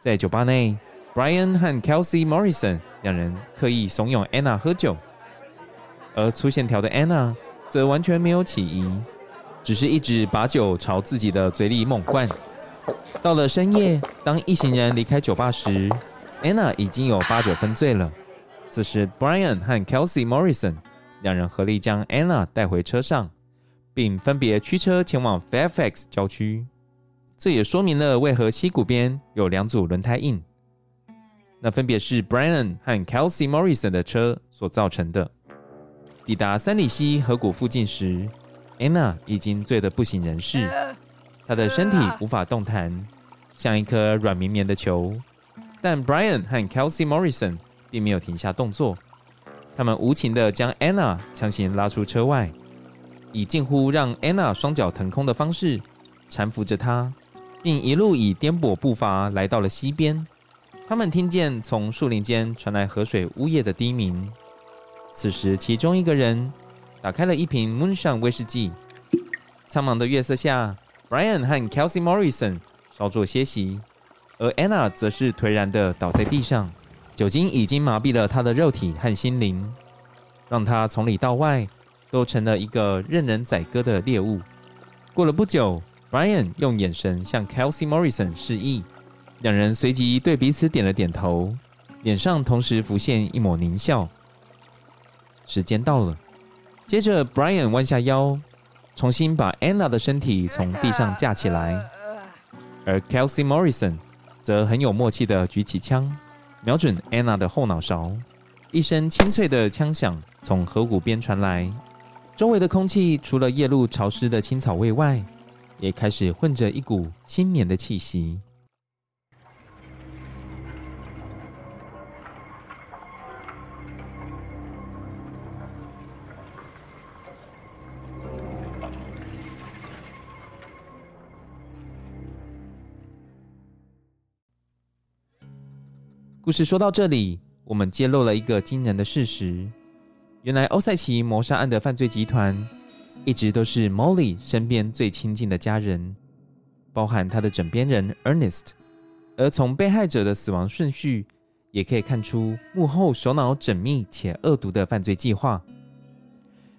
在酒吧内，Brian 和 Kelsey Morrison 两人刻意怂恿 Anna 喝酒，而粗线条的 Anna 则完全没有起疑，只是一直把酒朝自己的嘴里猛灌。到了深夜，当一行人离开酒吧时，Anna 已经有八九分醉了。此时，Brian 和 Kelsey Morrison 两人合力将 Anna 带回车上，并分别驱车前往 Fairfax 郊区。这也说明了为何溪谷边有两组轮胎印，那分别是 Brian 和 Kelsey Morrison 的车所造成的。抵达三里溪河谷附近时，Anna 已经醉得不省人事，她的身体无法动弹，像一颗软绵绵的球。但 Brian 和 Kelsey Morrison 并没有停下动作，他们无情地将 Anna 强行拉出车外，以近乎让 Anna 双脚腾空的方式搀扶着她。并一路以颠簸步伐来到了溪边。他们听见从树林间传来河水呜咽的低鸣。此时，其中一个人打开了一瓶 Moonshine 威士忌。苍茫的月色下，Brian 和 Kelsey Morrison 稍作歇息，而 Anna 则是颓然的倒在地上。酒精已经麻痹了他的肉体和心灵，让他从里到外都成了一个任人宰割的猎物。过了不久。Brian 用眼神向 Kelsey Morrison 示意，两人随即对彼此点了点头，脸上同时浮现一抹狞笑。时间到了，接着 Brian 弯下腰，重新把 Anna 的身体从地上架起来，而 Kelsey Morrison 则很有默契地举起枪，瞄准 Anna 的后脑勺。一声清脆的枪响从河谷边传来，周围的空气除了夜露潮湿的青草味外，也开始混着一股新年的气息。故事说到这里，我们揭露了一个惊人的事实：原来欧赛奇谋杀案的犯罪集团。一直都是 Molly 身边最亲近的家人，包含他的枕边人 Ernest。而从被害者的死亡顺序，也可以看出幕后首脑缜密且恶毒的犯罪计划。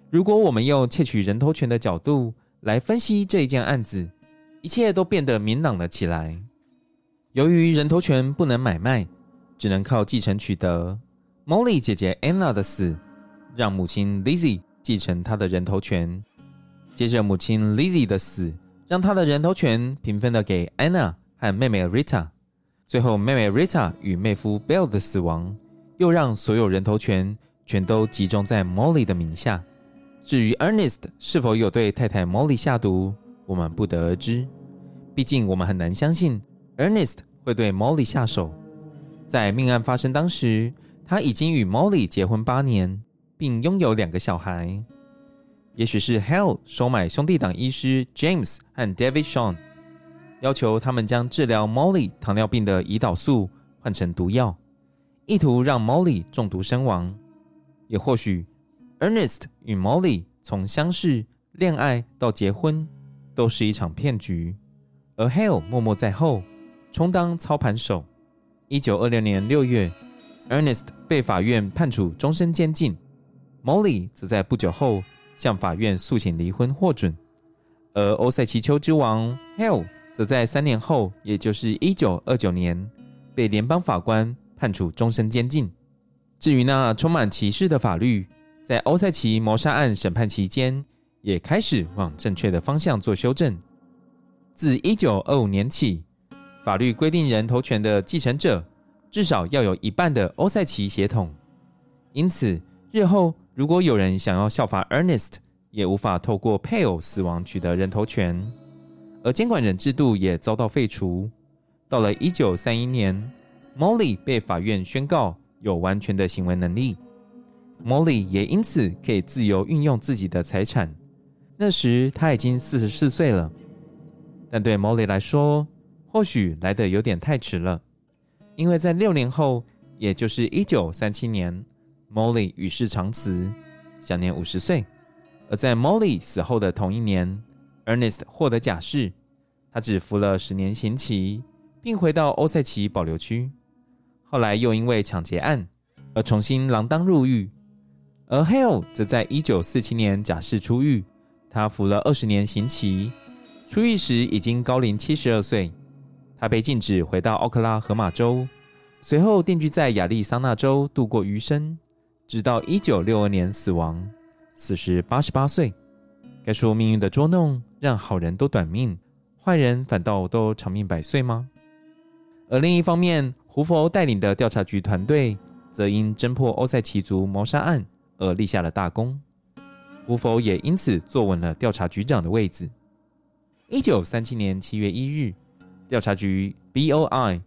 如果我们用窃取人头权的角度来分析这一件案子，一切都变得明朗了起来。由于人头权不能买卖，只能靠继承取得，Molly 姐姐 Anna 的死，让母亲 Lizzie 继承她的人头权。接着，母亲 Lizzie 的死让她的人头权平分了给 Anna 和妹妹 Rita。最后，妹妹 Rita 与妹夫 Bill 的死亡，又让所有人头权全都集中在 Molly 的名下。至于 Ernest 是否有对太太 Molly 下毒，我们不得而知。毕竟，我们很难相信 Ernest 会对 Molly 下手。在命案发生当时，他已经与 Molly 结婚八年，并拥有两个小孩。也许是 Hale 收买兄弟党医师 James 和 David Shawn，要求他们将治疗 Molly 糖尿病的胰岛素换成毒药，意图让 Molly 中毒身亡。也或许 Ernest 与 Molly 从相识、恋爱到结婚都是一场骗局，而 Hale 默默在后，充当操盘手。一九二六年六月，Ernest 被法院判处终身监禁，Molly 则在不久后。向法院诉请离婚获准，而欧塞奇丘之王 Hale 则在三年后，也就是一九二九年，被联邦法官判处终身监禁。至于那充满歧视的法律，在欧塞奇谋杀案审判期间，也开始往正确的方向做修正。自一九二五年起，法律规定人头权的继承者至少要有一半的欧塞奇血统，因此日后。如果有人想要效法 Ernest，也无法透过配偶死亡取得人头权，而监管人制度也遭到废除。到了一九三一年，Molly 被法院宣告有完全的行为能力，Molly 也因此可以自由运用自己的财产。那时他已经四十四岁了，但对 Molly 来说，或许来得有点太迟了，因为在六年后，也就是一九三七年。Molly 与世长辞，享年五十岁。而在 Molly 死后的同一年 Ernest 获得假释，他只服了十年刑期，并回到欧塞奇保留区。后来又因为抢劫案而重新锒铛入狱，而 Hale 则在一九四七年假释出狱，他服了二十年刑期，出狱时已经高龄七十二岁。他被禁止回到奥克拉荷马州，随后定居在亚利桑那州度过余生，直到一九六二年死亡，死时八十八岁。该说命运的捉弄让好人都短命，坏人反倒都长命百岁吗？而另一方面，胡佛带领的调查局团队则因侦破欧塞奇族谋杀案而立下了大功，胡佛也因此坐稳了调查局长的位置。一九三七年七月一日，调查局 BOI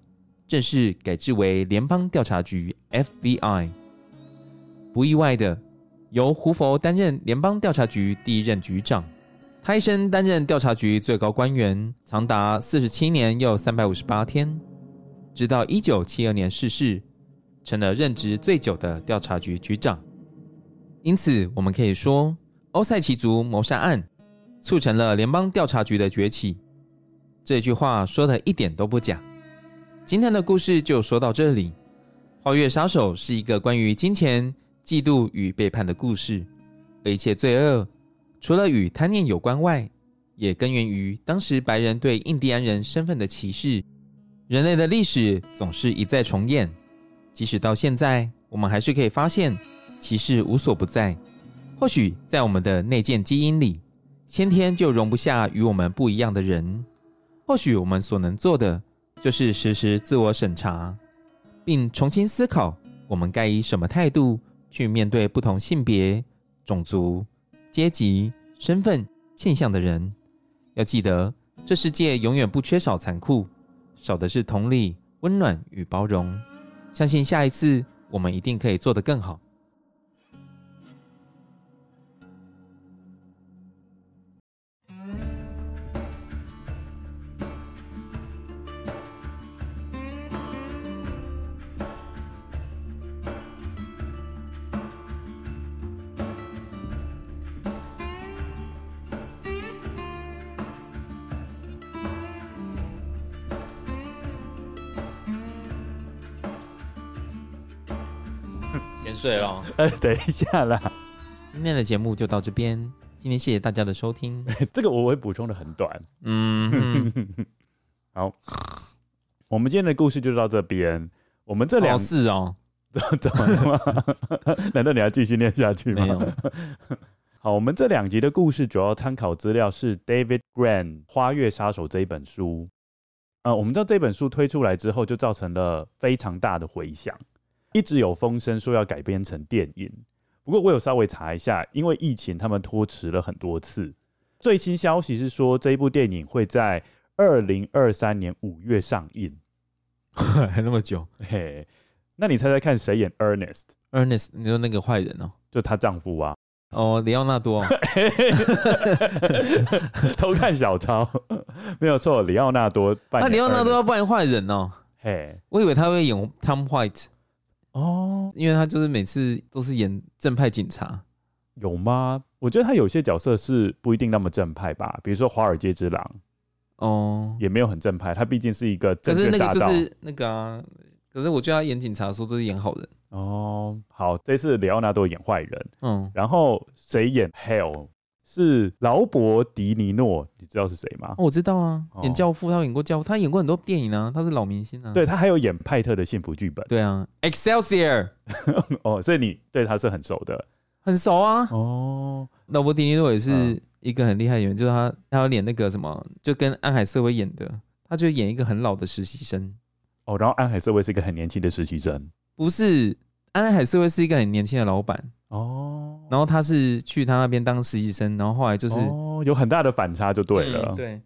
正式改制为联邦调查局 FBI。不意外的，由胡佛担任联邦调查局第一任局长，他一生担任调查局最高官员长达四十七年又三百五十八天。直到一九七二年逝世，成了任职最久的调查局局长。因此，我们可以说，欧塞奇族谋杀案促成了联邦调查局的崛起。这句话说的一点都不假。今天的故事就说到这里。《花月杀手》是一个关于金钱、嫉妒与背叛的故事，而一切罪恶除了与贪念有关外，也根源于当时白人对印第安人身份的歧视。人类的历史总是一再重演，即使到现在，我们还是可以发现歧视无所不在。或许在我们的内建基因里，先天就容不下与我们不一样的人。或许我们所能做的，就是 (laughs) 时时自我审查，并重新思考我们该以什么态度去面对不同性别、种族、阶级、身份、现象的人。要记得，这世界永远不缺少残酷。少的是同理、温暖与包容。相信下一次我们一定可以做得更好。先睡了，呃，等一下啦。今天的节目就到这边。今天谢谢大家的收听。(laughs) 这个我会补充的很短。嗯，(laughs) 好，我们今天的故事就到这边。我们这两是哦，(laughs) 怎么了吗？难道你要继续念下去吗？好，我们这两集的故事主要参考资料是 David Grann《花月杀手》这一本书。呃，我们知道这本书推出来之后，就造成了非常大的回响。一直有风声说要改编成电影，不过我有稍微查一下，因为疫情，他们拖迟了很多次。最新消息是说，这一部电影会在二零二三年五月上映，还 (laughs) 那么久？嘿，那你猜猜看，谁演 Ernest？Ernest，你说那个坏人哦，就她丈夫啊？哦，里奥纳多，(laughs) 偷看小抄，没有错，里奥纳多扮演。那里奥纳多要扮演坏人哦？嘿，我以为他会演 Tom White。哦，因为他就是每次都是演正派警察，有吗？我觉得他有些角色是不一定那么正派吧，比如说《华尔街之狼》，哦，也没有很正派，他毕竟是一个正。可是那个就是那个啊，可是我觉得他演警察的时候都是演好人。哦，好，这次里奥纳多演坏人，嗯，然后谁演 Hale？是劳勃迪尼诺，你知道是谁吗？哦，我知道啊，演教父，他有演过教父，他演过很多电影啊，他是老明星啊。对，他还有演派特的幸福剧本。对啊，Excelsior。(laughs) 哦，所以你对他是很熟的，很熟啊。哦，劳勃迪尼诺也是一个很厉害的演员，就是他，他要演那个什么，就跟安海瑟薇演的，他就演一个很老的实习生。哦，然后安海瑟薇是一个很年轻的实习生。不是，安海瑟薇是一个很年轻的老板。哦，然后他是去他那边当实习生，然后后来就是哦，有很大的反差就对了。嗯、对，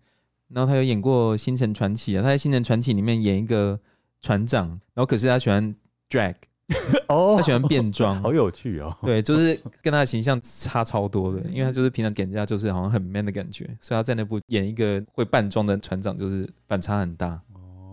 然后他有演过《星辰传奇》啊，他在《星辰传奇》里面演一个船长，然后可是他喜欢 drag，(laughs) 哦，他喜欢变装，好有趣哦。(laughs) 对，就是跟他的形象差超多的，因为他就是平常给人家就是好像很 man 的感觉，所以他在那部演一个会扮装的船长，就是反差很大。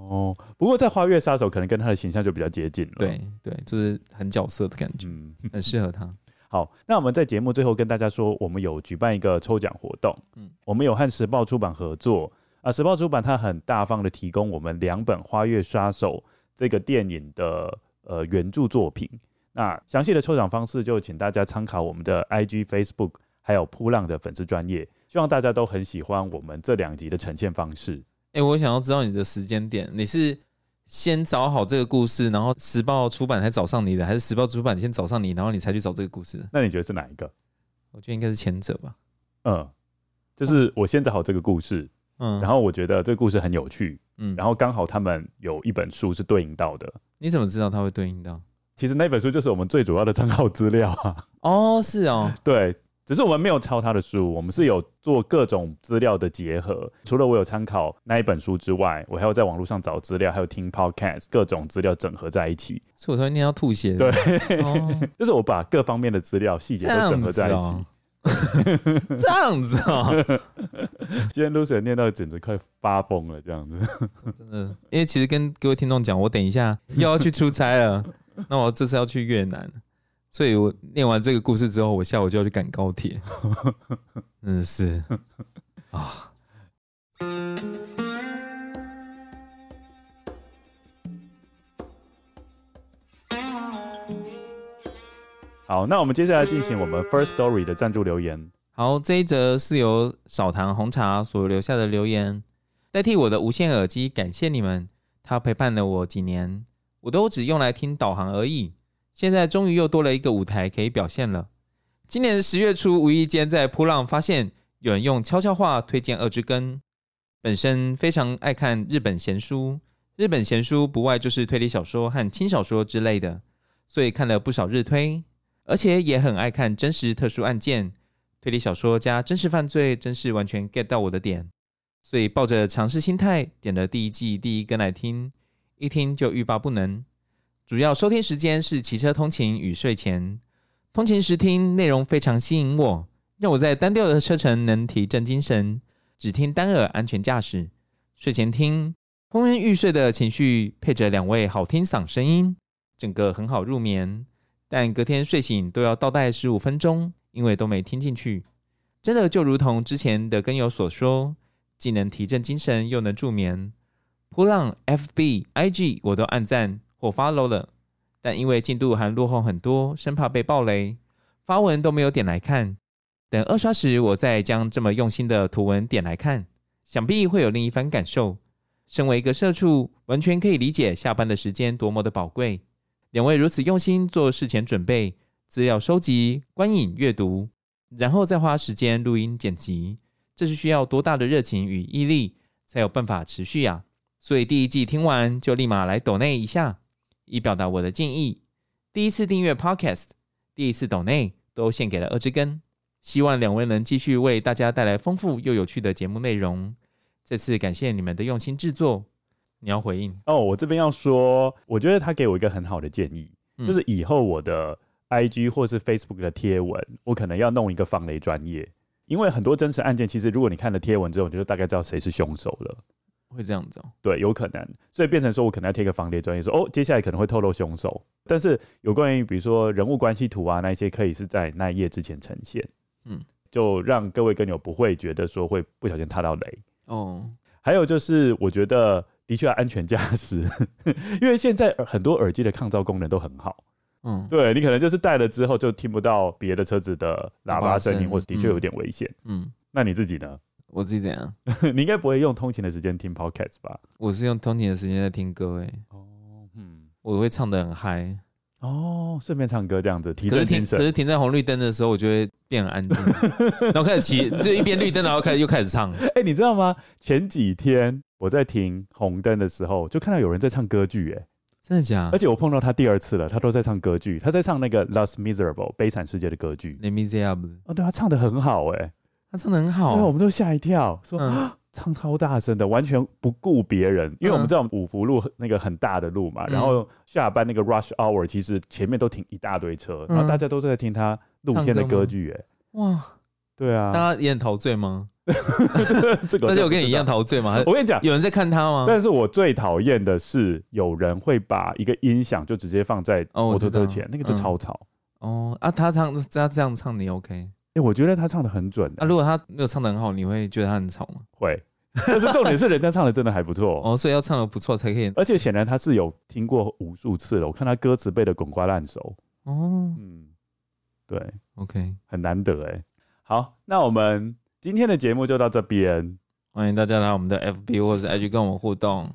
哦，不过在《花月杀手》可能跟他的形象就比较接近了。对对，就是很角色的感觉，嗯，很适合他。好，那我们在节目最后跟大家说，我们有举办一个抽奖活动。嗯，我们有和时报出版合作啊，时报出版它很大方的提供我们两本《花月杀手》这个电影的呃原著作品。那详细的抽奖方式就请大家参考我们的 IG、Facebook，还有扑浪的粉丝专业。希望大家都很喜欢我们这两集的呈现方式。哎、欸，我想要知道你的时间点，你是？先找好这个故事，然后时报出版才找上你的，还是时报出版先找上你，然后你才去找这个故事？那你觉得是哪一个？我觉得应该是前者吧。嗯，就是我先找好这个故事，嗯，然后我觉得这个故事很有趣，嗯，然后刚好他们有一本书是对应到的。你怎么知道它会对应到？其实那本书就是我们最主要的参考资料啊。哦，是哦，对。只是我们没有抄他的书，我们是有做各种资料的结合。除了我有参考那一本书之外，我还要在网络上找资料，还有听 podcast，各种资料整合在一起。所以我才会念到吐血。对，哦、就是我把各方面的资料细节都整合在一起。这样子哦、(laughs) 今天 Lucien 念到简直快发疯了，这样子。真的，因为其实跟各位听众讲，我等一下又要去出差了，那我这次要去越南。所以我念完这个故事之后，我下午就要去赶高铁，(laughs) 嗯是 (laughs) 啊。好，那我们接下来进行我们 First Story 的赞助留言。好，这一则是由少糖红茶所留下的留言，代替我的无线耳机，感谢你们，它陪伴了我几年，我都只用来听导航而已。现在终于又多了一个舞台可以表现了。今年十月初，无意间在噗浪发现有人用悄悄话推荐《二之根》。本身非常爱看日本闲书，日本闲书不外就是推理小说和轻小说之类的，所以看了不少日推，而且也很爱看真实特殊案件、推理小说加真实犯罪，真是完全 get 到我的点。所以抱着尝试心态，点了第一季第一根来听，一听就欲罢不能。主要收听时间是骑车通勤与睡前，通勤时听内容非常吸引我，让我在单调的车程能提振精神。只听单耳安全驾驶，睡前听昏昏欲睡的情绪配着两位好听嗓声音，整个很好入眠。但隔天睡醒都要倒带十五分钟，因为都没听进去。真的就如同之前的跟友所说，既能提振精神，又能助眠。波浪 FB IG 我都按赞。我 follow 了，但因为进度还落后很多，生怕被暴雷，发文都没有点来看。等二刷时，我再将这么用心的图文点来看，想必会有另一番感受。身为一个社畜，完全可以理解下班的时间多么的宝贵。两位如此用心做事前准备、资料收集、观影、阅读，然后再花时间录音剪辑，这是需要多大的热情与毅力，才有办法持续呀？所以第一季听完就立马来抖内一下。以表达我的敬意。第一次订阅 Podcast，第一次抖内，都献给了二之根。希望两位能继续为大家带来丰富又有趣的节目内容。再次感谢你们的用心制作。你要回应哦，我这边要说，我觉得他给我一个很好的建议，嗯、就是以后我的 IG 或是 Facebook 的贴文，我可能要弄一个防雷专业，因为很多真实案件，其实如果你看了贴文之后，你就大概知道谁是凶手了。会这样子哦，对，有可能，所以变成说我可能要贴个防谍专业，说哦，接下来可能会透露凶手，但是有关于比如说人物关系图啊那些，可以是在那一页之前呈现，嗯，就让各位跟友不会觉得说会不小心踏到雷哦。还有就是我觉得的确要安全驾驶，(laughs) 因为现在很多耳机的抗噪功能都很好，嗯，对，你可能就是戴了之后就听不到别的车子的喇叭声音，或者的确有点危险，嗯，那你自己呢？我自己怎样？(laughs) 你应该不会用通勤的时间听 podcast 吧？我是用通勤的时间在听歌诶。哦，嗯，我会唱的很嗨。哦，顺便唱歌这样子提振精神。可是停在红绿灯的时候，我就会变很安静，(laughs) 然后开始骑，就一边绿灯，然后开始又开始唱。哎、欸，你知道吗？前几天我在停红灯的时候，就看到有人在唱歌剧，哎，真的假的？而且我碰到他第二次了，他都在唱歌剧，他在唱那个《Last Miserables》悲惨世界的歌剧。Les Miserables。哦，对，他唱的很好，哎。他唱的很好，对，我们都吓一跳，说、嗯、唱超大声的，完全不顾别人，因为我们知道五福路那个很大的路嘛，嗯、然后下班那个 rush hour，其实前面都停一大堆车，嗯、然后大家都在听他露天的歌剧，哎，哇，对啊，大家也很陶醉吗？(laughs) 这个大家有跟你一样陶醉吗？我跟你讲，有人在看他吗？但是我最讨厌的是有人会把一个音响就直接放在摩托车前，哦、那个就超吵。哦啊，他唱他这样唱你 OK？哎、欸，我觉得他唱的很准。啊，如果他没有唱的很好，你会觉得他很吵吗？会。但是重点是人家唱的真的还不错哦，所以要唱的不错才可以。而且显然他是有听过无数次了，我看他歌词背的滚瓜烂熟。哦，嗯，对，OK，很难得哎。好，那我们今天的节目就到这边，欢迎大家来我们的 FB 或者是 IG 跟我们互动，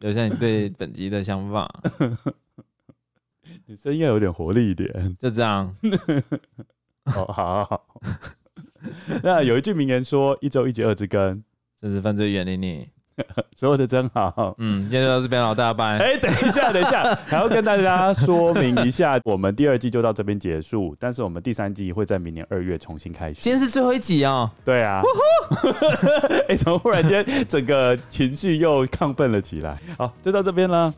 留下你对本集的想法。(laughs) 你声音要有点活力一点，就这样。(laughs) 好好好。(laughs) 那有一句名言说：“一周一集二之更。(laughs) ”这是犯罪远离你，(laughs) 说的真好。嗯，今天就到这边了，大家拜。哎、欸，等一下，等一下，还要跟大家说明一下，我们第二季就到这边结束，但是我们第三季会在明年二月重新开始。今天是最后一集哦。对啊。哎、欸，怎么忽然间整个情绪又亢奋了起来？好，就到这边了。